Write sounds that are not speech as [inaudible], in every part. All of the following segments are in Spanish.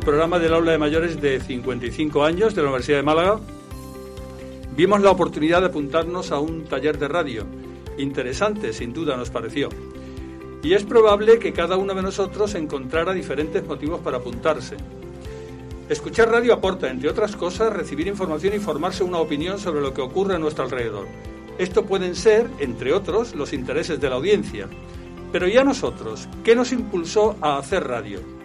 programa del aula de mayores de 55 años de la Universidad de Málaga, vimos la oportunidad de apuntarnos a un taller de radio. Interesante, sin duda, nos pareció. Y es probable que cada uno de nosotros encontrara diferentes motivos para apuntarse. Escuchar radio aporta, entre otras cosas, recibir información y formarse una opinión sobre lo que ocurre a nuestro alrededor. Esto pueden ser, entre otros, los intereses de la audiencia. Pero ¿y a nosotros? ¿Qué nos impulsó a hacer radio?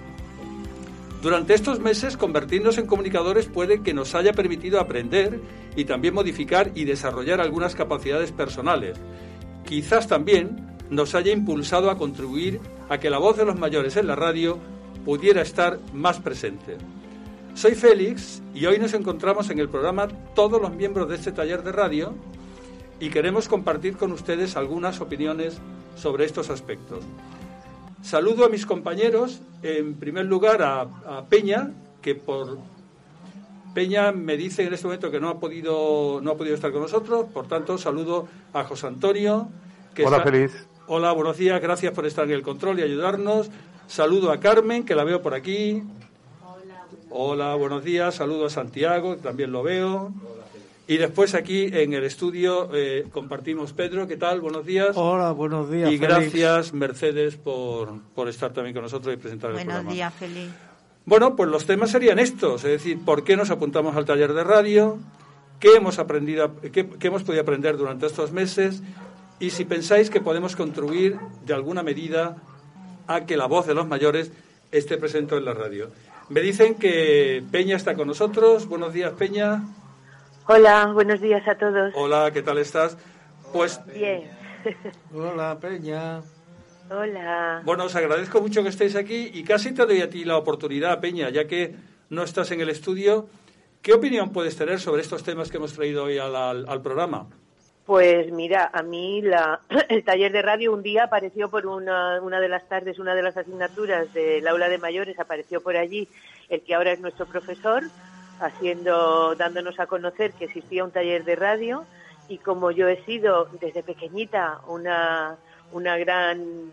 Durante estos meses, convertirnos en comunicadores puede que nos haya permitido aprender y también modificar y desarrollar algunas capacidades personales. Quizás también nos haya impulsado a contribuir a que la voz de los mayores en la radio pudiera estar más presente. Soy Félix y hoy nos encontramos en el programa todos los miembros de este taller de radio y queremos compartir con ustedes algunas opiniones sobre estos aspectos. Saludo a mis compañeros, en primer lugar a, Peña, que por Peña me dice en este momento que no ha podido no ha podido estar con nosotros, por tanto saludo a José Antonio. Que Hola, feliz. Hola, buenos días, gracias por estar en el control y ayudarnos. Saludo a Carmen, que la veo por aquí. Hola. Hola, buenos días. Saludo a Santiago, que también lo veo. Y después aquí en el estudio eh, compartimos Pedro, ¿qué tal? Buenos días. Hola, buenos días. Y gracias Mercedes por, por, estar también con nosotros y presentar el programa. Buenos días, Feliz. Bueno, pues los temas serían estos, es decir, ¿por qué nos apuntamos al taller de radio? ¿Qué hemos aprendido, qué, qué hemos podido aprender durante estos meses? Y si pensáis que podemos contribuir de alguna medida a que la voz de los mayores esté presente en la radio. Me dicen que Peña está con nosotros. Buenos días, Peña. Hola, buenos días a todos. Hola, ¿qué tal estás? Pues bien. Hola, Peña. Hola. Bueno, os agradezco mucho que estéis aquí y casi te doy a ti la oportunidad, Peña, ya que no estás en el estudio. ¿Qué opinión puedes tener sobre estos temas que hemos traído hoy al, programa? Pues mira, a mí la, [clears throat] el taller de radio un día apareció por una, una de las tardes, una de las asignaturas del aula de mayores, apareció por allí el que ahora es nuestro profesor, haciendo, dándonos a conocer que existía un taller de radio y como yo he sido desde pequeñita una, una gran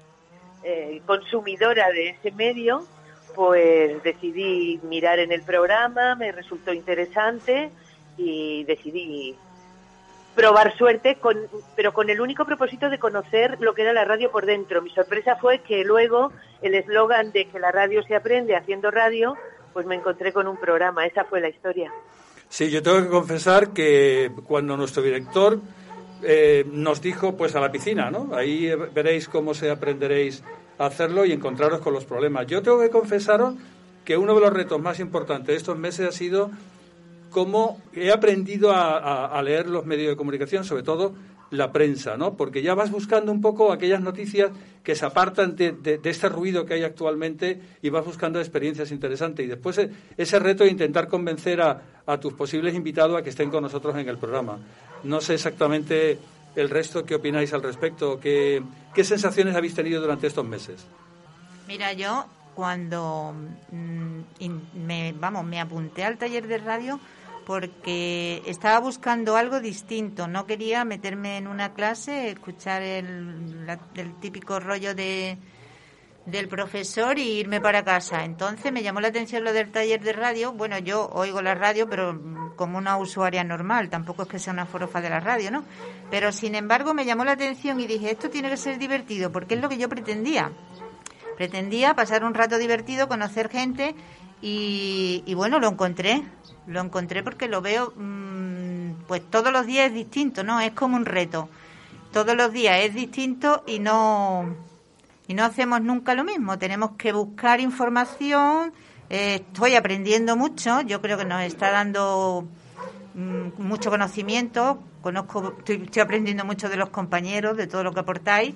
eh, consumidora de ese medio, pues decidí mirar en el programa, me resultó interesante y decidí probar suerte, con, pero con el único propósito de conocer lo que era la radio por dentro. Mi sorpresa fue que luego el eslogan de que la radio se aprende haciendo radio pues me encontré con un programa, esa fue la historia. Sí, yo tengo que confesar que cuando nuestro director eh, nos dijo, pues a la piscina, ¿no? Ahí veréis cómo se aprenderéis a hacerlo y encontraros con los problemas. Yo tengo que confesaros que uno de los retos más importantes de estos meses ha sido cómo he aprendido a leer los medios de comunicación, sobre todo la prensa, ¿no? Porque ya vas buscando un poco aquellas noticias que se apartan de, de, este ruido que hay actualmente y vas buscando experiencias interesantes. Y después eh, ese reto de intentar convencer a, a, tus posibles invitados a que estén con nosotros en el programa. No sé exactamente el resto qué opináis al respecto, qué, qué sensaciones habéis tenido durante estos meses. Mira, yo cuando mm, me, vamos, me apunté al taller de radio, porque estaba buscando algo distinto. No quería meterme en una clase, escuchar el, típico rollo de, del profesor y irme para casa. Entonces me llamó la atención lo del taller de radio. Bueno, yo oigo la radio, pero como una usuaria normal, tampoco es que sea una forofa de la radio, ¿no? Pero sin embargo me llamó la atención y dije, esto tiene que ser divertido, porque es lo que yo pretendía. Pretendía pasar un rato divertido, conocer gente y, y bueno, lo encontré. Lo encontré porque lo veo, mm, pues todos los días es distinto, ¿no? Es como un reto. Todos los días es distinto y no, y no hacemos nunca lo mismo. Tenemos que buscar información. Eh, estoy aprendiendo mucho. Yo creo que nos está dando mm, mucho conocimiento. Conozco, estoy, aprendiendo mucho de los compañeros, de todo lo que aportáis.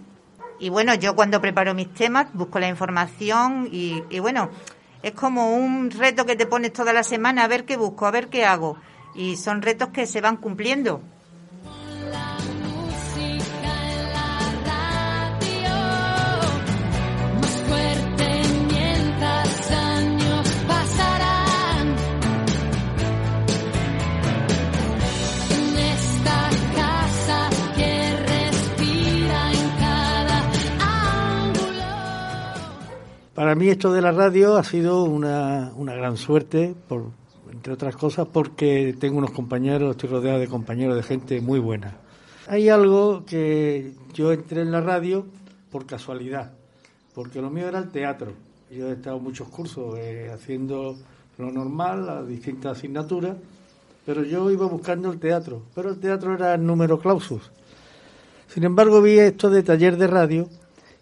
Y bueno, yo cuando preparo mis temas busco la información y, y bueno, es como un reto que te pones toda la semana a ver qué busco, a ver qué hago. Y son retos que se van cumpliendo. Para mí esto de la radio ha sido una, una gran suerte, por, entre otras cosas, porque tengo unos compañeros, estoy rodeado de compañeros, de gente muy buena. Hay algo que yo entré en la radio por casualidad, porque lo mío era el teatro. Yo he estado muchos cursos eh, haciendo lo normal, las distintas asignaturas, pero yo iba buscando el teatro, pero el teatro era el número clausus. Sin embargo, vi esto de taller de radio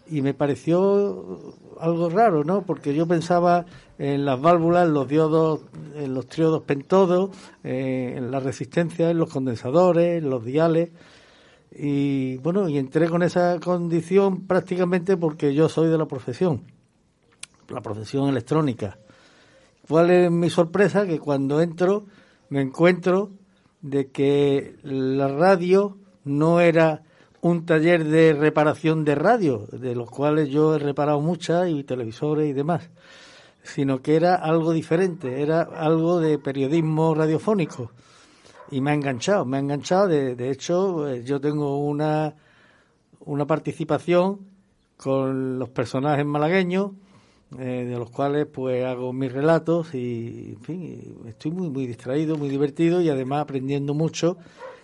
y me pareció algo raro, ¿no? Porque yo pensaba en las válvulas, en los diodos, en los triodos pentodos, eh, en la resistencia, en los condensadores, en los diales. Y bueno, y entré con esa condición prácticamente porque yo soy de la profesión, la profesión electrónica. ¿Cuál es mi sorpresa? Que cuando entro me encuentro de que la radio no era un taller de reparación de radio, de los cuales yo he reparado muchas, y televisores y demás, sino que era algo diferente, era algo de periodismo radiofónico. Y me ha enganchado, me ha enganchado. De, hecho, eh, yo tengo una, una participación con los personajes malagueños, eh, de los cuales pues hago mis relatos y, en fin, estoy muy, muy distraído, muy divertido y además aprendiendo mucho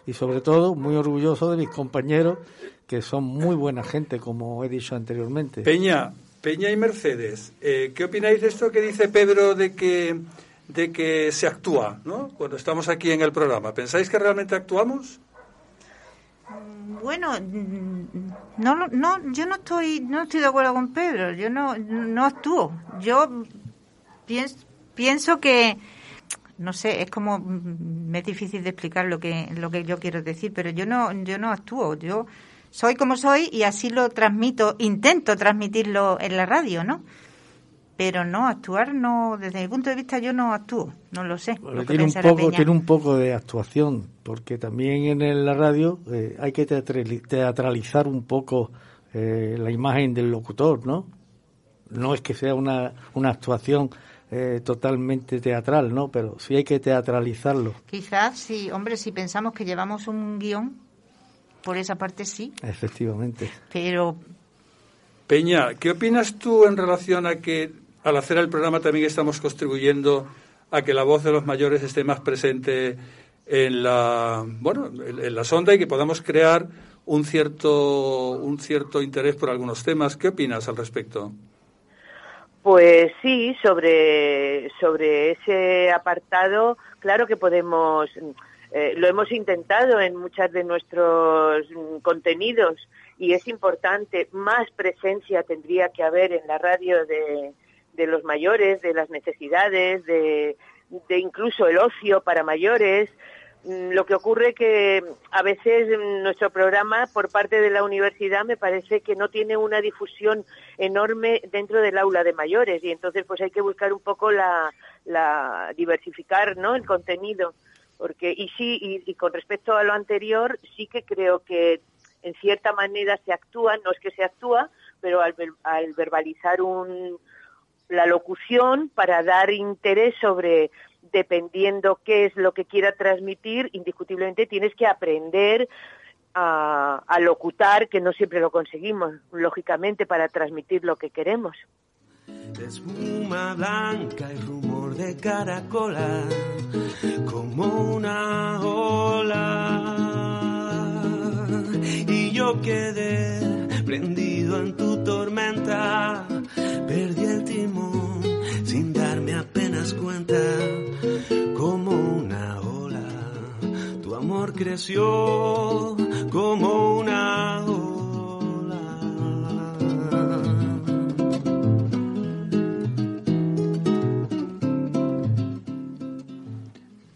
y sobre todo muy orgulloso de mis compañeros que son muy buena gente, como he dicho anteriormente. Peña, Peña y Mercedes, eh, ¿qué opináis de esto que dice Pedro de que de que se actúa, ¿no? Cuando estamos aquí en el programa, ¿pensáis que realmente actuamos? Bueno, no, no, yo no estoy, no estoy de acuerdo con Pedro. Yo no, no actúo. Yo pienso, pienso que no sé, es como me es difícil de explicar lo que lo que yo quiero decir, pero yo no yo no actúo, yo soy como soy y así lo transmito, intento transmitirlo en la radio, ¿no? Pero no actuar no desde mi punto de vista yo no actúo, no lo sé. tiene un poco tiene un poco de actuación, porque también en la radio eh, hay que teatralizar un poco eh, la imagen del locutor, ¿no? No es que sea una, una actuación eh, totalmente teatral, ¿no? Pero sí hay que teatralizarlo. Quizás, sí, hombre, si pensamos que llevamos un guion, por esa parte sí. Efectivamente. Pero... Peña, ¿qué opinas tú en relación a que al hacer el programa también estamos contribuyendo a que la voz de los mayores esté más presente en la bueno en la sonda y que podamos crear un cierto un cierto interés por algunos temas. ¿Qué opinas al respecto? Pues sí, sobre, sobre ese apartado, claro que podemos, eh, lo hemos intentado en muchos de nuestros contenidos y es importante, más presencia tendría que haber en la radio de, de los mayores, de las necesidades, de, de incluso el ocio para mayores, Mm, lo que ocurre que a veces nuestro programa por parte de la universidad me parece que no tiene una difusión enorme dentro del aula de mayores. Y entonces pues hay que buscar un poco la, la diversificar no el contenido. Porque y sí y, con respecto a lo anterior sí que creo que en cierta manera se actúa no es que se actúa pero al, al verbalizar un la locución para dar interés sobre dependiendo qué es lo que quiera transmitir, indiscutiblemente tienes que aprender a, a, locutar, que no siempre lo conseguimos, lógicamente, para transmitir lo que queremos. Espuma blanca y rumor de caracola, como una ola. Y yo quedé prendido en tu tormenta, perdí el timón apenas cuenta como una ola. Tu amor creció como una ola.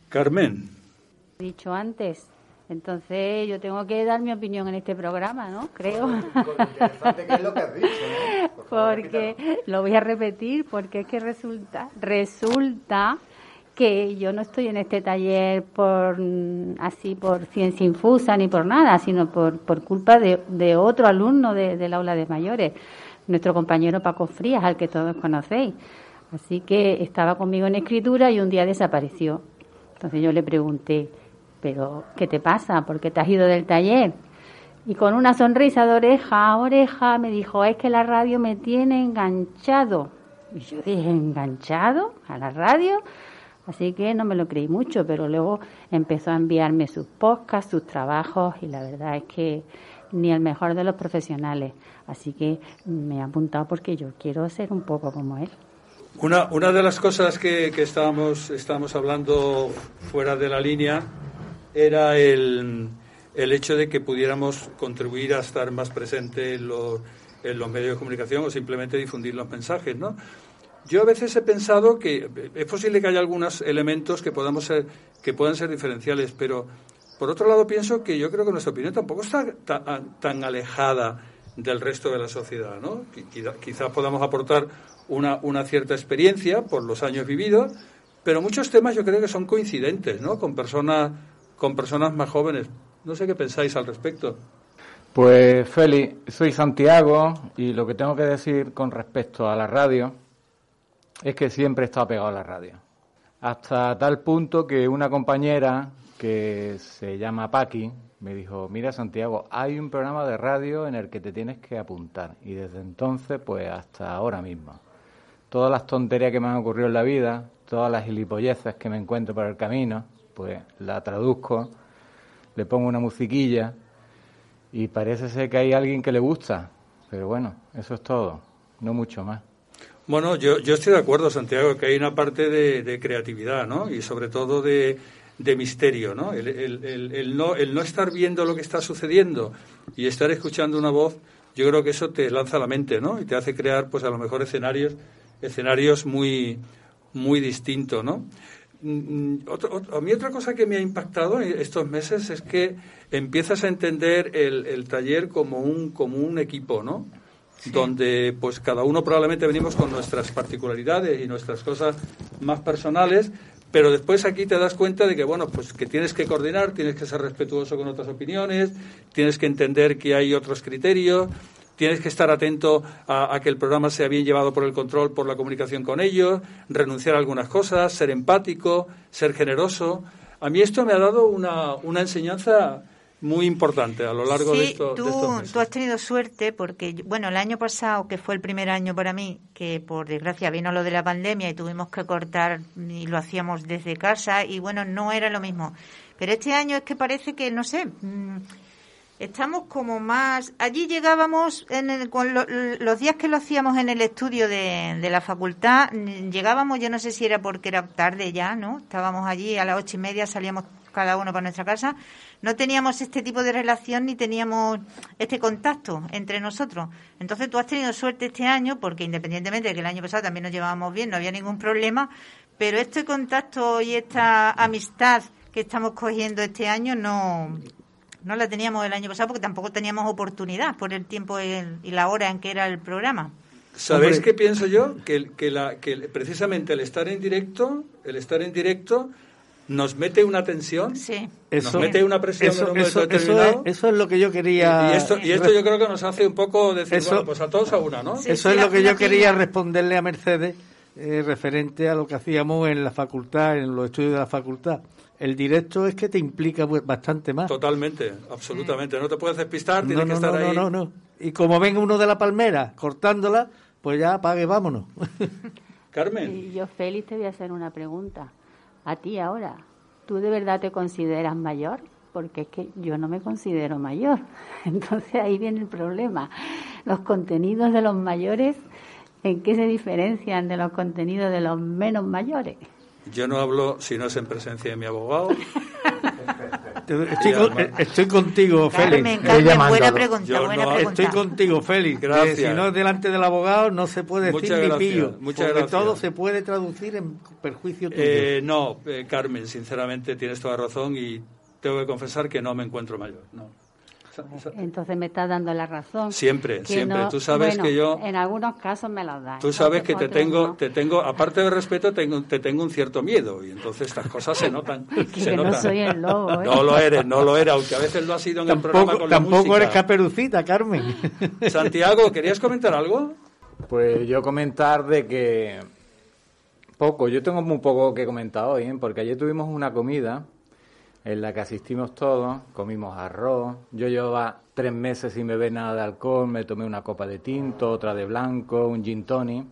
Carmen. Dicho antes, entonces yo tengo que dar mi opinión en este programa, ¿no? Creo. Porque lo voy a repetir porque es que resulta resulta que yo no estoy en este taller por así por ciencia infusa ni por nada, sino por, por culpa de, otro alumno del aula de mayores, nuestro compañero Paco Frías, al que todos conocéis. Así que estaba conmigo en escritura y un día desapareció. Entonces yo le pregunté, ¿pero qué te pasa? ¿Por qué te has ido del taller? Y con una sonrisa de oreja a oreja me dijo, es que la radio me tiene enganchado Y yo dije, enganchado a la radio. Así que no me lo creí mucho, pero luego empezó a enviarme sus podcasts, sus trabajos, y la verdad es que ni el mejor de los profesionales. Así que me he apuntado porque yo quiero ser un poco como él. Una, una de las cosas que, que estábamos, estábamos hablando fuera de la línea era el, el hecho de que pudiéramos contribuir a estar más presente en los, en los medios de comunicación o simplemente difundir los mensajes, ¿no? Yo a veces he pensado que es posible que haya algunos elementos que podamos ser, que puedan ser diferenciales, pero por otro lado pienso que yo creo que nuestra opinión tampoco está tan, tan alejada del resto de la sociedad, ¿no? Quizás podamos aportar una, una cierta experiencia por los años vividos, pero muchos temas yo creo que son coincidentes, ¿no? Con personas, con personas más jóvenes. No sé qué pensáis al respecto. Pues Feli, soy Santiago y lo que tengo que decir con respecto a la radio es que siempre estado pegado a la radio. Hasta tal punto que una compañera que se llama Paqui me dijo, mira Santiago, hay un programa de radio en el que te tienes que apuntar. Y desde entonces, pues hasta ahora mismo todas las tonterías que me han ocurrido en la vida, todas las gilipolleces que me encuentro por el camino, pues la traduzco, le pongo una musiquilla y parece ser que hay alguien que le gusta. Pero bueno, eso es todo, no mucho más. Bueno, yo, yo estoy de acuerdo, Santiago, que hay una parte de, creatividad, ¿no? Y sobre todo de, misterio, ¿no? El, el, ¿no? el no estar viendo lo que está sucediendo y estar escuchando una voz, yo creo que eso te lanza la mente, ¿no? Y te hace crear, pues a lo mejor escenarios escenarios muy, muy distintos, ¿no? Mm, mm, a mí otra cosa que me ha impactado estos meses es que empiezas a entender el, taller como un, como un equipo, ¿no? Donde pues cada uno probablemente venimos con nuestras particularidades y nuestras cosas más personales, pero después aquí te das cuenta de que bueno, pues que tienes que coordinar, tienes que ser respetuoso con otras opiniones, tienes que entender que hay otros criterios, tienes que estar atento a, que el programa sea bien llevado por el control, por la comunicación con ellos, renunciar a algunas cosas, ser empático, ser generoso. A mí esto me ha dado una, una enseñanza muy importante a lo largo de, esto, tú, estos meses. Tú has tenido suerte porque, bueno, el año pasado, que fue el primer año para mí, que por desgracia vino lo de la pandemia y tuvimos que cortar y lo hacíamos desde casa y, bueno, no era lo mismo. Pero este año es que parece que, no sé... Mm, estamos como más. Allí llegábamos, en el, con los días que lo hacíamos en el estudio de, de, la facultad, llegábamos, yo no sé si era porque era tarde ya, ¿no? Estábamos allí a las ocho y media, salíamos cada uno para nuestra casa. No teníamos este tipo de relación ni teníamos este contacto entre nosotros. Entonces tú has tenido suerte este año, porque independientemente de que el año pasado también nos llevábamos bien, no había ningún problema, pero este contacto y esta amistad que estamos cogiendo este año no no la teníamos el año pasado porque tampoco teníamos oportunidad por el tiempo y la hora en que era el programa. ¿Sabéis qué pienso yo? Que, que, la, que precisamente el estar en directo, el estar en directo nos mete una tensión, sí. nos mete una presión eso, en un eso, eso, es, eso es lo que yo quería... Y, esto, y esto yo creo que nos hace un poco decir, bueno, pues a todos a una, ¿no? eso es lo que yo quería responderle a Mercedes eh, referente a lo que hacíamos en la facultad, en los estudios de la facultad el directo es que te implica bastante más. Totalmente, absolutamente. No te puedes despistar, tienes que estar no, ahí. No, no, no. Y como venga uno de la palmera cortándola, pues ya apague, vámonos. [laughs] Carmen. Y yo, Félix, te voy a hacer una pregunta. A ti ahora, ¿tú de verdad te consideras mayor? Porque es que yo no me considero mayor. [laughs] Entonces ahí viene el problema. Los contenidos de los mayores, ¿en qué se diferencian de los contenidos de los menos mayores? Yo no hablo si no es en presencia de mi abogado. [laughs] Estoy, contigo, Félix. buena pregunta, Estoy contigo, Félix. Gracias. si no es delante del abogado, no se puede decir Muchas ni pillo. Muchas porque gracias. todo se puede traducir en perjuicio tuyo. Eh, no, eh, Carmen, sinceramente tienes toda razón y tengo que confesar que no me encuentro mayor. No. Entonces me estás dando la razón. Siempre, siempre. tú sabes que yo. En algunos casos me lo das. Tú sabes que te tengo, te tengo, aparte de respeto, tengo, te tengo un cierto miedo y entonces estas cosas se notan. [laughs] que no soy el lobo. ¿eh? No lo eres, no lo eres, aunque a veces lo ha sido en el programa con la Tampoco eres caperucita, Carmen. [laughs] Santiago, ¿querías comentar algo? Pues yo comentar de que poco, yo tengo muy poco que comentar hoy, ¿eh? porque ayer tuvimos una comida en la que asistimos todos, comimos arroz, yo llevaba tres meses sin beber nada de alcohol, me tomé una copa de tinto, otra de blanco, un gin tonic,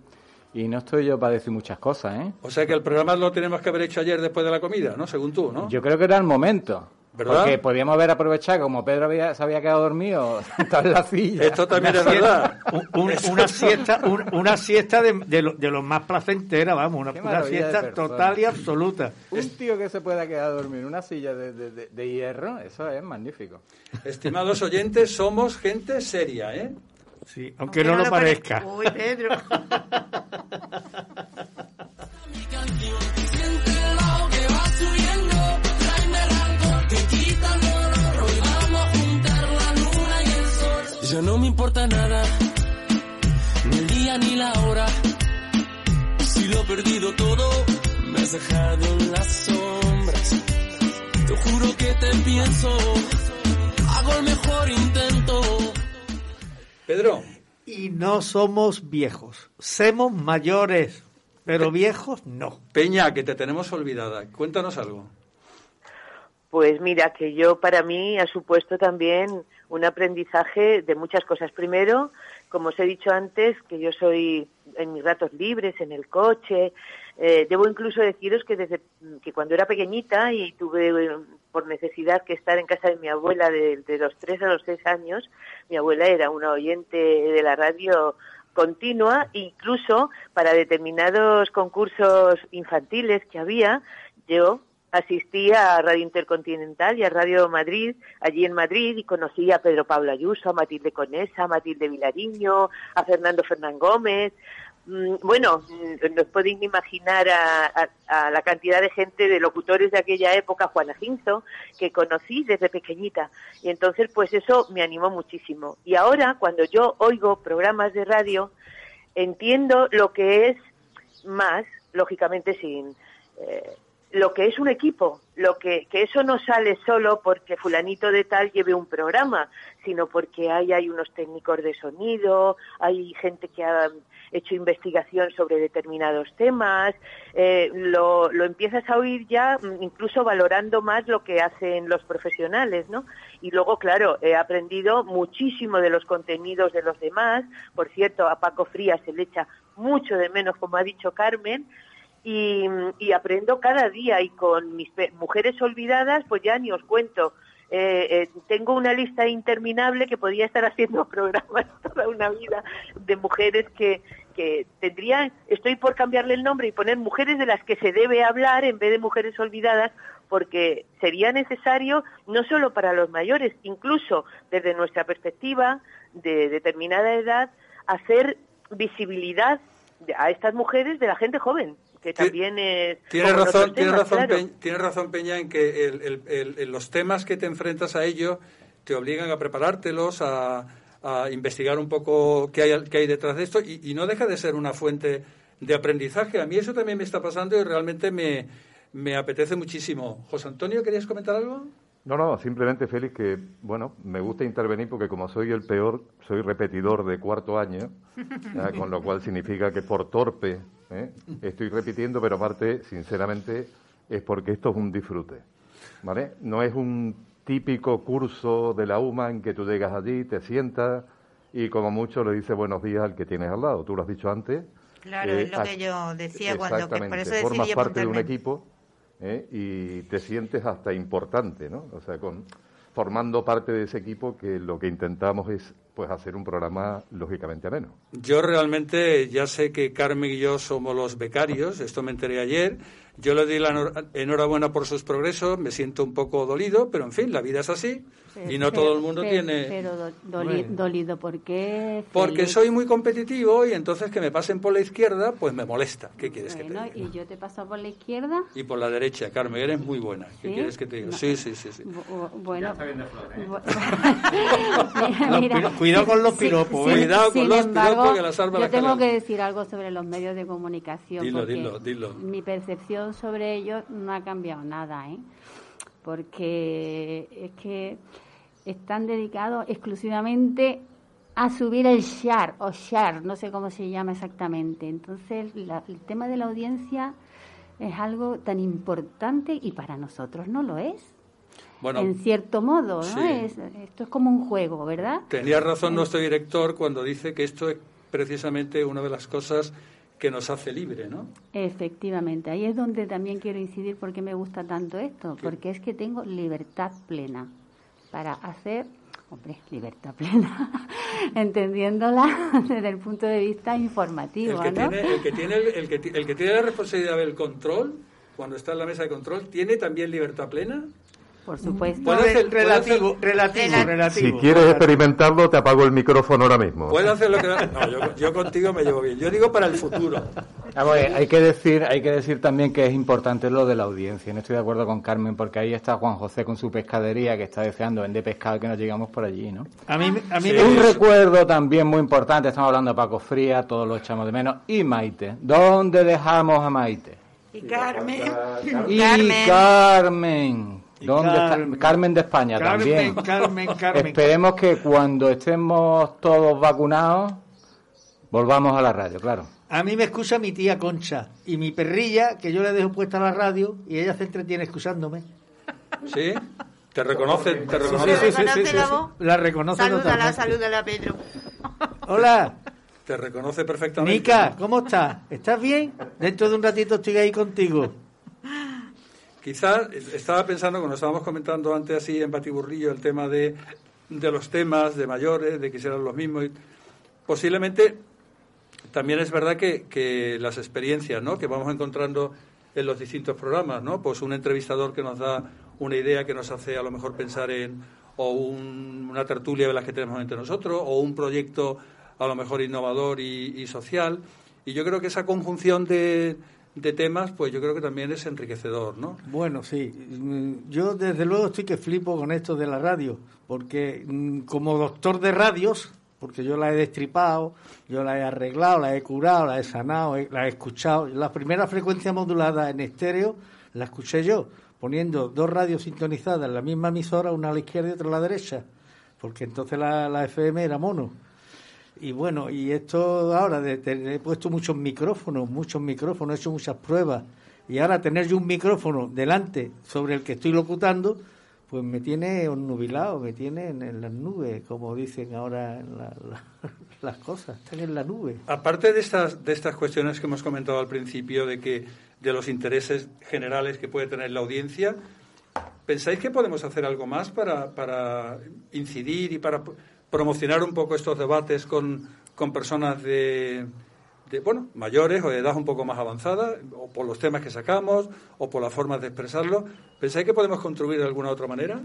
Y no estoy yo para decir muchas cosas, ¿eh? O sea que el programa lo tenemos que haber hecho ayer después de la comida, ¿no? Según tú, ¿no? Yo creo que era el momento. ¿Verdad? Porque podíamos haber aprovechado, como Pedro había, se había quedado dormido, [laughs] estaba en la silla. Esto también es verdad. Un- un- una siesta, un- una siesta de, de, lo, de los más placenteras, vamos, una, siesta total y absoluta. Un tío que se pueda quedar dormido en una silla de, de- de- de hierro, eso es magnífico. Estimados oyentes, somos gente seria, ¿eh? Sí, aunque, no, lo parezca. Uy, Pedro. [laughs] Ya no me importa nada, ni el día ni la hora. Si lo he perdido todo, me has dejado en las sombras. Te juro que te pienso, hago el mejor intento. Pedro, Y no somos viejos, somos mayores, pero viejos no. Peña, que te tenemos olvidada. Cuéntanos algo. Pues mira, que yo para mí ha supuesto también un aprendizaje de muchas cosas. Primero, como os he dicho antes, que yo soy en mis ratos libres, en el coche. eh, debo incluso deciros que desde que cuando era pequeñita y tuve eh, por necesidad que estar en casa de mi abuela de, de los tres a los seis años, mi abuela era una oyente de la radio continua, incluso para determinados concursos infantiles que había, yo asistía a Radio Intercontinental y a Radio Madrid, allí en Madrid, y conocí a Pedro Pablo Ayuso, a Matilde Conesa, a Matilde Vilariño, a Fernando Fernán Gómez. Mm, Bueno, mm, nos podéis imaginar a, a- a la cantidad de gente, de locutores de aquella época, Juana Ginzo, que conocí desde pequeñita. Y entonces, pues eso me animó muchísimo. Y ahora, cuando yo oigo programas de radio, entiendo lo que es más, lógicamente sin eh, lo que es un equipo, lo que, que eso no sale solo porque fulanito de tal lleve un programa, sino porque hay, hay unos técnicos de sonido, hay gente que ha hecho investigación sobre determinados temas, eh, lo, lo empiezas a oír ya mm, incluso valorando más lo que hacen los profesionales, ¿no? Y luego, claro, he aprendido muchísimo de los contenidos de los demás. Por cierto, a Paco Frías se le echa mucho de menos, como ha dicho Carmen, y, aprendo cada día y con mis mujeres olvidadas, pues ya ni os cuento. Eh, eh, tengo una lista interminable que podría estar haciendo [laughs] programas toda una vida de mujeres que, que tendrían, estoy por cambiarle el nombre y poner mujeres de las que se debe hablar en vez de mujeres olvidadas, porque sería necesario no solo para los mayores, incluso desde nuestra perspectiva de determinada edad, hacer visibilidad a estas mujeres de la gente joven, que también es... En razón, temas, razón, claro. Peña, razón, Peña, en que el- el- el- el- los temas que te enfrentas a ello te obligan a preparártelos, a, a investigar un poco qué hay, qué hay detrás de esto y, y no deja de ser una fuente de aprendizaje. A mí eso también me está pasando y realmente me, me apetece muchísimo. José Antonio, ¿querías comentar algo? No, no, simplemente, Félix, que, bueno, me gusta intervenir porque como soy el peor, soy repetidor de cuarto año, [laughs] con lo cual significa que por torpe ¿eh? estoy repitiendo, pero aparte, sinceramente, es porque esto es un disfrute, ¿vale? No es un típico curso de la UMA en que tú llegas allí, te sientas y como mucho le dices buenos días al que tienes al lado. Tú lo has dicho antes. Claro, eh, es lo has- que yo decía cuando, que por eso formas parte de un equipo ¿eh? y te sientes hasta importante, ¿no? O sea, con, formando parte de ese equipo que lo que intentamos es pues hacer un programa lógicamente ameno. Yo realmente ya sé que Carmen y yo somos los becarios, esto me enteré ayer. Yo le doy la enhor- enhorabuena por sus progresos, me siento un poco dolido, pero en fin, la vida es así y no todo el mundo pero- tiene... Pero do- doli- dolido, ¿por qué? Porque Félix? soy muy competitivo y entonces que me pasen por la izquierda, pues me molesta. ¿Qué quieres que te Bueno, diga? y yo te paso por la izquierda. Y por la derecha, Carmen, eres muy buena. ¿Qué ¿Sí? quieres que te diga? No. Sí, sí, sí, sí. Bu- bu- Bueno, bu- [laughs] [laughs] Los Mira, piro- cuidado con los piropos, ¿eh? Cuidado con sin los embargo, piropos que las armas Yo tengo que decir algo sobre los medios de comunicación. Dilo, porque dilo, dilo. Mi percepción sobre ellos no ha cambiado nada, ¿eh? Porque es que están dedicados exclusivamente a subir el share o share, no sé cómo se llama exactamente. Entonces, la- el tema de la audiencia es algo tan importante y para nosotros no lo es. Bueno, en cierto modo, ¿no? sí. Es- esto es como un juego, ¿verdad? tenía razón nuestro director cuando dice que esto es precisamente una de las cosas que nos hace libre, ¿no? Efectivamente, ahí es donde también quiero incidir porque me gusta tanto esto, ¿Qué? porque es que tengo libertad plena para hacer, hombre, libertad plena, [laughs] entendiéndola [laughs] desde el punto de vista informativo, El que, ¿no? tiene, el, que tiene, que, el que tiene la responsabilidad del control, cuando está en la mesa de control, ¿tiene también libertad plena? Por supuesto. Puede hacer- relativo, hacer- relativo, Rela- relativo. Si quieres experimentarlo, te apago el micrófono ahora mismo. Puede hacer lo que... No, yo, yo contigo me llevo bien. Yo digo para el futuro. Vamos, eh, hay que decir, hay que decir también que es importante lo de la audiencia. No estoy de acuerdo con Carmen porque ahí está Juan José con su pescadería que está deseando vender pescado que nos llegamos por allí, ¿no? A mí, a mí Sí. me Un recuerdo también muy importante, estamos hablando de Paco Fría, todos lo echamos de menos, y Maite. ¿Dónde dejamos a Maite? Y Carmen. Y Carmen. ¿Dónde Carmen. está? Carmen de España Carmen, también. Carmen, [laughs] Carmen. Esperemos que cuando estemos todos vacunados volvamos a la radio, claro. A mí me escucha mi tía Concha y mi perrilla, que yo le dejo puesta a la radio y ella se entretiene escuchándome. ¿Sí? ¿Te reconoce? ¿Te ¿Se reconoce? reconoce la voz? La reconoce Salúdala, totalmente. salúdala, Pedro. Hola, Te reconoce perfectamente. Nica, ¿cómo estás? ¿Estás bien? Dentro de un ratito estoy ahí contigo. Quizás estaba pensando, cuando estábamos comentando antes así en Batiburrillo, el tema de, de los temas de mayores, de que serán los mismos. posiblemente también es verdad que, que las experiencias ¿no? que vamos encontrando en los distintos programas, ¿no? pues un entrevistador que nos da una idea que nos hace a lo mejor pensar en o un- una tertulia de las que tenemos entre nosotros o un proyecto a lo mejor innovador y social. Y yo creo que esa conjunción de, de temas, pues yo creo que también es enriquecedor, ¿no? Bueno, sí. Mm, Yo desde luego estoy que flipo con esto de la radio, porque mm, como doctor de radios, porque yo la he destripado, yo la he arreglado, la he curado, la he sanado, la he escuchado. La primera frecuencia modulada en estéreo la escuché yo, poniendo dos radios sintonizadas en la misma emisora, una a la izquierda y otra a la derecha, porque entonces la, la FM era mono. Y bueno, y esto ahora, de, de- he puesto muchos micrófonos, muchos micrófonos, he hecho muchas pruebas. Y ahora tener yo un micrófono delante sobre el que estoy locutando, pues me tiene nubilado, me tiene en, las nubes, como dicen ahora la- la- [laughs] las cosas, están en la nube. Aparte de estas, de estas cuestiones que hemos comentado al principio, de que de los intereses generales que puede tener la audiencia, ¿pensáis que podemos hacer algo más para, para incidir y para promocionar un poco estos debates con, con personas de, de, bueno, mayores o de edad un poco más avanzada, o por los temas que sacamos, o por las formas de expresarlo? ¿Pensáis que podemos contribuir de alguna otra manera?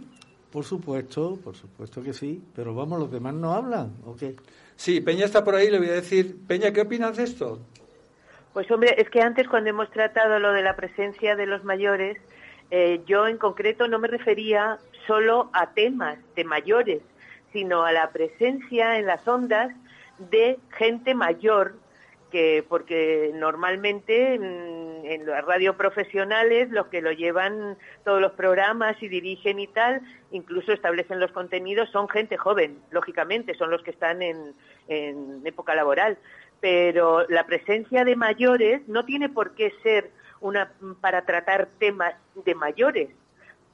Por supuesto, por supuesto que sí, pero vamos, los demás no hablan, ¿o qué? Sí, Peña está por ahí, le voy a decir, Peña, ¿qué opinas de esto? Pues hombre, es que antes cuando hemos tratado lo de la presencia de los mayores, eh, yo en concreto no me refería solo a temas de mayores, sino a la presencia en las ondas de gente mayor, que porque normalmente mm, en las radio profesionales los que lo llevan todos los programas y dirigen y tal, incluso establecen los contenidos, son gente joven, lógicamente, son los que están en, en época laboral. Pero la presencia de mayores no tiene por qué ser una para tratar temas de mayores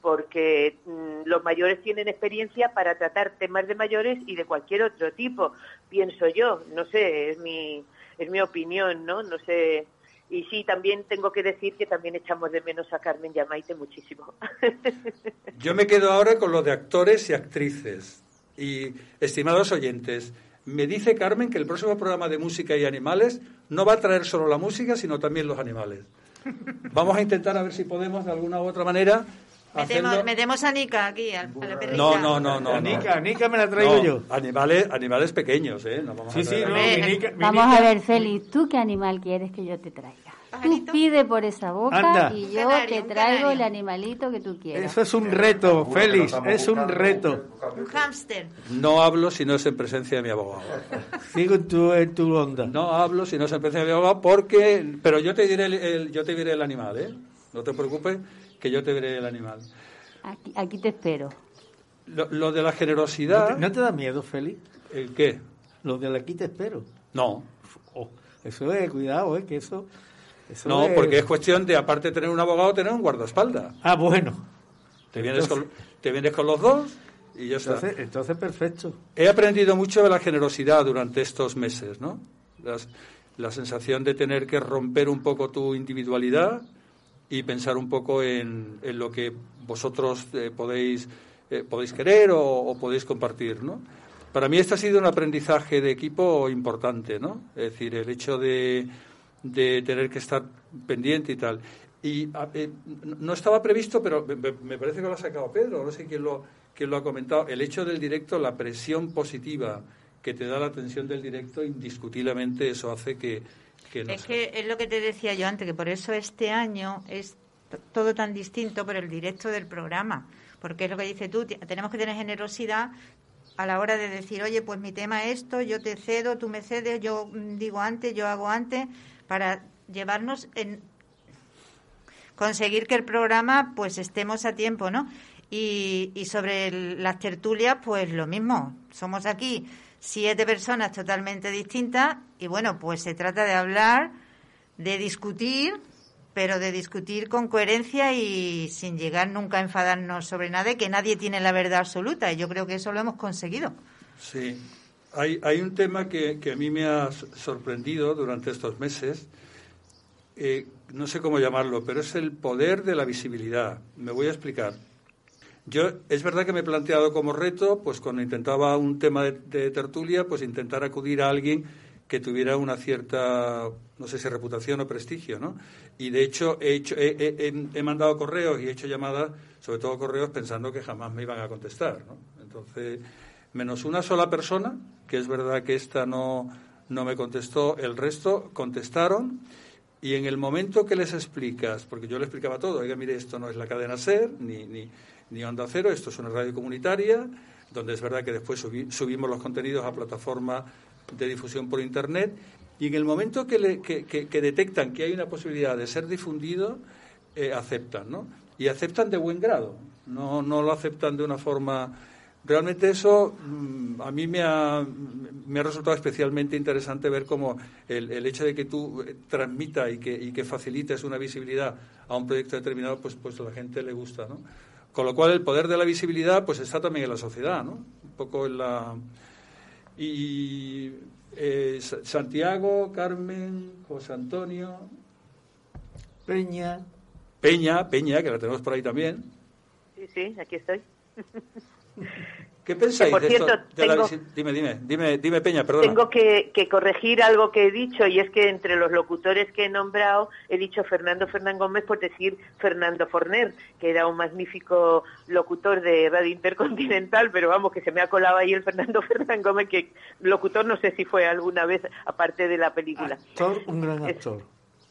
porque mm, los mayores tienen experiencia para tratar temas de mayores y de cualquier otro tipo pienso yo no sé es mi es mi opinión no no sé y sí también tengo que decir que también echamos de menos a Carmen y a Maite muchísimo [laughs] Yo me quedo ahora con lo de actores y actrices. Y, estimados oyentes, me dice Carmen que el próximo programa de música y animales no va a traer solo la música, sino también los animales. Vamos a intentar a ver si podemos de alguna u otra manera hacerlo. Metemos, metemos a Nica aquí, al- a la perrilla. No, no, no, no. No. Nica, Nica me la traigo No, yo. Animales, animales pequeños, ¿eh? No vamos Sí, a sí, no, mi Nica- mi Vamos Nica- a ver, Félix, ¿tú qué animal quieres que yo te traiga? Tú pide por esa boca Anda. y yo canario, te traigo el animalito que tú quieras. Eso es un reto, Félix, es un reto. Un hámster. No hablo si no es en presencia de mi abogado. Sigo en tu, en tu onda. No hablo si no es en presencia de mi abogado porque... Pero yo te diré el, el- yo te diré el animal, ¿eh? No te preocupes que yo te diré el animal. Aquí, aquí te espero. Lo, lo de la ¿No generosidad... te, no te da miedo, Félix? ¿El qué? Lo de aquí te espero. No, Oh, eso es, cuidado, eh, que eso... eso no, porque es cuestión de, aparte de tener un abogado, tener un guardaespaldas. Ah, bueno. Te vienes, con, te vienes con los dos y ya está. Entonces, entonces perfecto. He aprendido mucho de la generosidad durante estos meses, ¿no? Las- la sensación de tener que romper un poco tu individualidad y pensar un poco en, en lo que vosotros eh, podéis, eh, podéis querer o, podéis compartir, ¿no? Para mí este ha sido un aprendizaje de equipo importante, ¿no? Es decir, el hecho de, de tener que estar pendiente y tal. Y eh, no estaba previsto, pero me, parece que lo ha sacado Pedro, no sé quién lo, quién lo ha comentado, el hecho del directo, la presión positiva que te da la atención del directo, indiscutiblemente eso hace que... es que es lo que te decía yo antes, que por eso este año es todo tan distinto por el directo del programa, porque es lo que dices tú, tenemos que tener generosidad a la hora de decir, oye, pues mi tema es esto, yo te cedo, tú me cedes, yo mm, digo antes, yo hago antes, para llevarnos en conseguir que el programa pues estemos a tiempo, ¿no? Y, y sobre las tertulias, pues lo mismo. Somos aquí siete personas totalmente distintas y bueno, pues se trata de hablar, de discutir, pero de discutir con coherencia y sin llegar nunca a enfadarnos sobre nada y que nadie tiene la verdad absoluta. Y yo creo que eso lo hemos conseguido. Sí, hay, hay un tema que, que a mí me ha sorprendido durante estos meses. Eh, no sé cómo llamarlo, pero es el poder de la visibilidad. Me voy a explicar. Yo, es verdad que me he planteado como reto, pues cuando intentaba un tema de, tertulia, pues intentar acudir a alguien que tuviera una cierta, no sé si reputación o prestigio, ¿no? Y de hecho he, hecho, he, mandado correos y he hecho llamadas, sobre todo correos, pensando que jamás me iban a contestar, ¿no? Entonces, menos una sola persona, que es verdad que esta no, no me contestó, el resto contestaron. Y en el momento que les explicas, porque yo le explicaba todo, oiga, mire, esto no es la cadena SER, ni, ni, ni Onda Cero, esto es una radio comunitaria, donde es verdad que después subimos los contenidos a plataforma de difusión por Internet, y en el momento que, detectan que hay una posibilidad de ser difundido, eh, aceptan, ¿no? Y aceptan de buen grado, no, lo aceptan de una forma... Realmente eso mm, a mí me ha, me ha resultado especialmente interesante ver cómo el, hecho de que tú eh, transmita y que, y que facilites una visibilidad a un proyecto determinado, pues, pues a la gente le gusta, ¿no? Con lo cual el poder de la visibilidad pues está también en la sociedad, ¿no? Un poco en la... Y eh, Santiago, Carmen, José Antonio... Peña. Peña, Peña, que la tenemos por ahí también. Sí, sí, aquí estoy. [laughs] ¿Qué pensáis por cierto, Dime, dime, dime, dime, Peña, perdona. Tengo que, corregir algo que he dicho, y es que entre los locutores que he nombrado he dicho Fernando Fernán Gómez por decir Fernando Forner, que era un magnífico locutor de Radio Intercontinental, pero vamos, que se me ha colado ahí el Fernando Fernán Gómez, que locutor no sé si fue alguna vez, aparte de la película. Actor, un gran actor.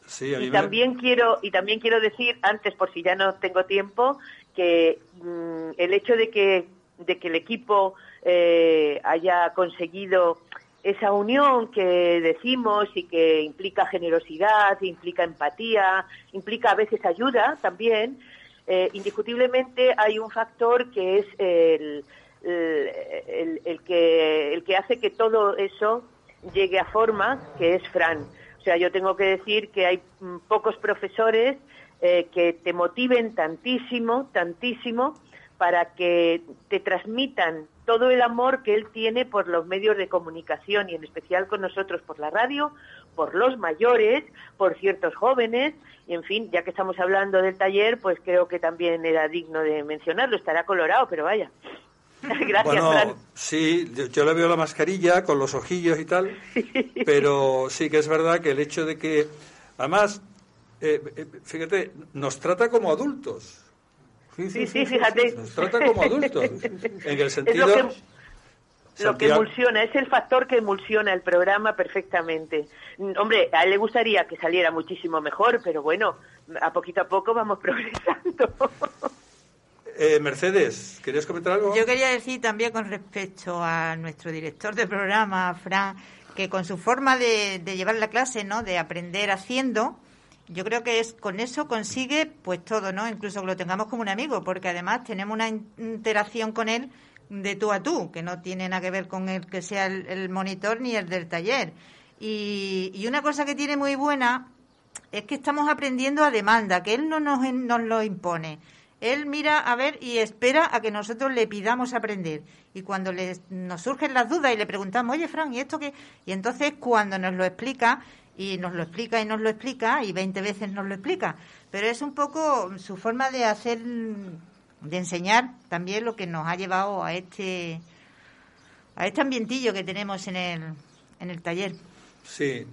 Sí, y también quiero y también quiero decir antes por si ya no tengo tiempo que mm, el hecho de que de que el equipo eh, haya conseguido esa unión que decimos y que implica generosidad, implica empatía, implica a veces ayuda también, eh, indiscutiblemente hay un factor que es el, el, que, el que hace que todo eso llegue a forma, que es Fran. O sea, yo tengo que decir que hay mm, pocos profesores eh, que te motiven tantísimo, tantísimo, para que te transmitan todo el amor que él tiene por los medios de comunicación y en especial con nosotros por la radio, por los mayores, por ciertos jóvenes, y en fin, ya que estamos hablando del taller, pues creo que también era digno de mencionarlo, estará colorado, pero vaya. [laughs] Gracias, bueno, Sí, yo, le veo la mascarilla con los ojillos y tal, [laughs] pero sí que es verdad que el hecho de que, además, eh, eh, fíjate, nos trata como adultos. Sí, sí, fíjate. Nos trata como adultos. [laughs] En el sentido. lo que, emulsiona, es el factor que emulsiona el programa perfectamente. Hombre, a él le gustaría que saliera muchísimo mejor, pero bueno, a poquito a poco vamos [laughs] progresando. Eh, Mercedes, ¿querías comentar algo? Yo quería decir también con respecto a nuestro director de programa, Fran, que con su forma de, de llevar la clase, ¿no? De aprender haciendo, yo creo que es con eso consigue pues todo, ¿no? Incluso que lo tengamos como un amigo, porque además tenemos una interacción con él de tú a tú, que no tiene nada que ver con el que sea el, monitor ni el del taller. Y, y, una cosa que tiene muy buena es que estamos aprendiendo a demanda, que él no nos, nos lo impone. Él mira a ver y espera a que nosotros le pidamos aprender. Y cuando le, nos surgen las dudas y le preguntamos, oye, Fran, ¿y esto qué? Y entonces cuando nos lo explica, y nos lo explica y nos lo explica y 20 veces nos lo explica. Pero es un poco su forma de hacer, de enseñar también lo que nos ha llevado a este, a este ambientillo que tenemos en el, en el taller. Sí,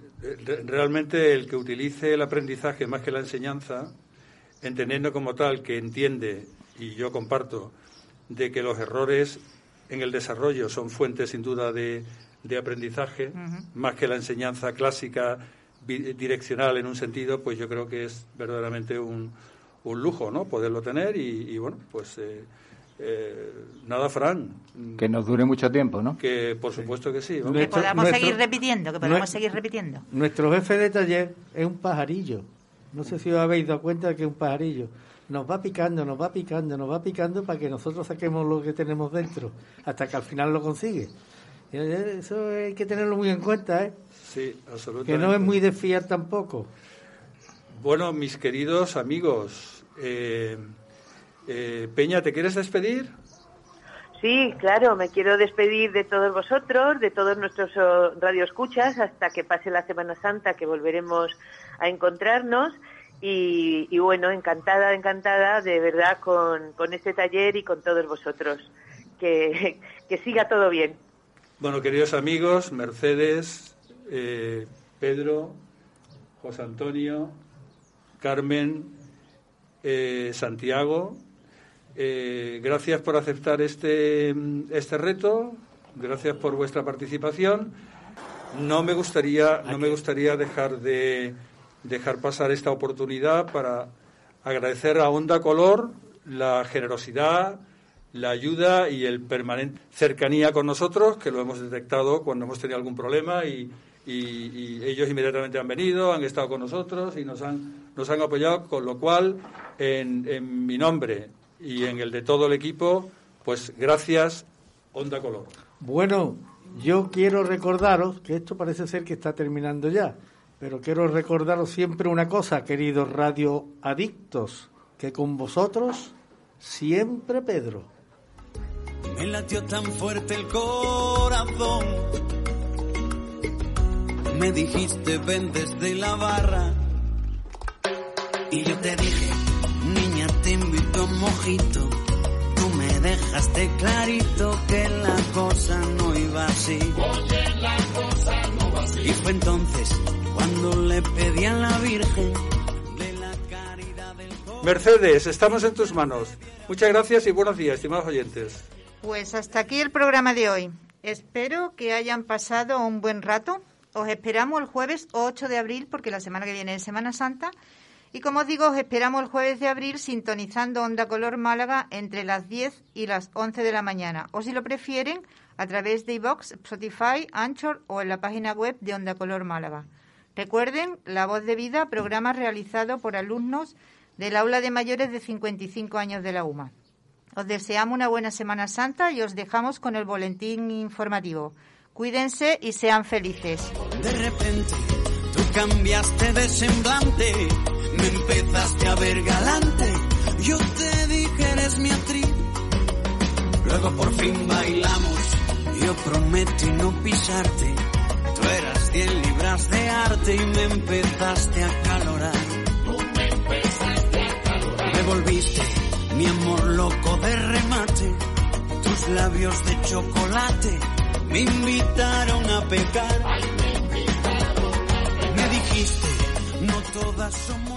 realmente el que utilice el aprendizaje más que la enseñanza, entendiendo como tal que entiende, y yo comparto, de que los errores en el desarrollo son fuentes sin duda de, de aprendizaje, más que la enseñanza clásica direccional en un sentido, pues yo creo que es verdaderamente un, un lujo, ¿no? Poderlo tener y, bueno, pues eh, eh, nada, Fran. Que nos dure mucho tiempo, ¿no? Que por supuesto que sí. que podamos seguir repitiendo, que podamos seguir repitiendo. Nuestro jefe de taller es un pajarillo. No sé si os habéis dado cuenta de que es un pajarillo. Nos va picando, nos va picando, nos va picando para que nosotros saquemos lo que tenemos dentro, hasta que al final lo consigue. Eso hay que tenerlo muy en cuenta, ¿eh? Sí, absolutamente. Que no es muy de fiar tampoco. Bueno, mis queridos amigos, eh, eh, Peña, ¿te quieres despedir? Sí, claro, me quiero despedir de todos vosotros, de todos nuestros oh, radioescuchas, hasta que pase la Semana Santa, que volveremos a encontrarnos. Y, bueno, encantada, encantada de verdad con, con este taller y con todos vosotros. Que, que siga todo bien. Bueno, queridos amigos, Mercedes, eh, Pedro, José Antonio, Carmen, eh, Santiago, eh, gracias por aceptar este, este reto, gracias por vuestra participación. No me gustaría, no me gustaría dejar de dejar pasar esta oportunidad para agradecer a Onda Color la generosidad, la ayuda y el permanente cercanía con nosotros, que lo hemos detectado cuando hemos tenido algún problema y, ellos inmediatamente han venido, han estado con nosotros y nos han, nos han apoyado, con lo cual, en, mi nombre y en el de todo el equipo, pues gracias, Onda Color. Bueno, yo quiero recordaros que esto parece ser que está terminando ya, pero quiero recordaros siempre una cosa, queridos radioadictos, que con vosotros siempre Pedro. Me latió tan fuerte el corazón. Me dijiste ven desde la barra. Y yo te dije, niña, te invito a un mojito. Tú me dejaste clarito que la cosa no iba así. Oye, la cosa no va así. Y fue entonces cuando le pedí a la Virgen de la caridad del Mercedes, estamos en tus manos. Muchas gracias y buenos días, estimados oyentes. Pues hasta aquí el programa de hoy. Espero que hayan pasado un buen rato. Os esperamos el jueves 8 de abril porque la semana que viene es Semana Santa. Y como os digo, os esperamos el jueves de abril sintonizando Onda Color Málaga entre las 10 y las 11 de la mañana. O si lo prefieren, a través de iVox, Spotify, Anchor o en la página web de Onda Color Málaga. Recuerden, La Voz de Vida, programa realizado por alumnos del aula de mayores de 55 años de la UMA. Os deseamos una buena Semana Santa y os dejamos con el boletín informativo. Cuídense y sean felices. De repente, tú cambiaste de semblante, me empezaste a ver galante. Yo te dije, eres mi actriz. Luego por fin bailamos, yo prometí no pisarte. Tú eras 10 libras de arte y me empezaste a calorar. Tú me empezaste a calorar. Me volviste mi amor loco de remate, tus labios de chocolate me invitaron a pecar. Ay, me invitaron a pecar. Me dijiste, no todas somos.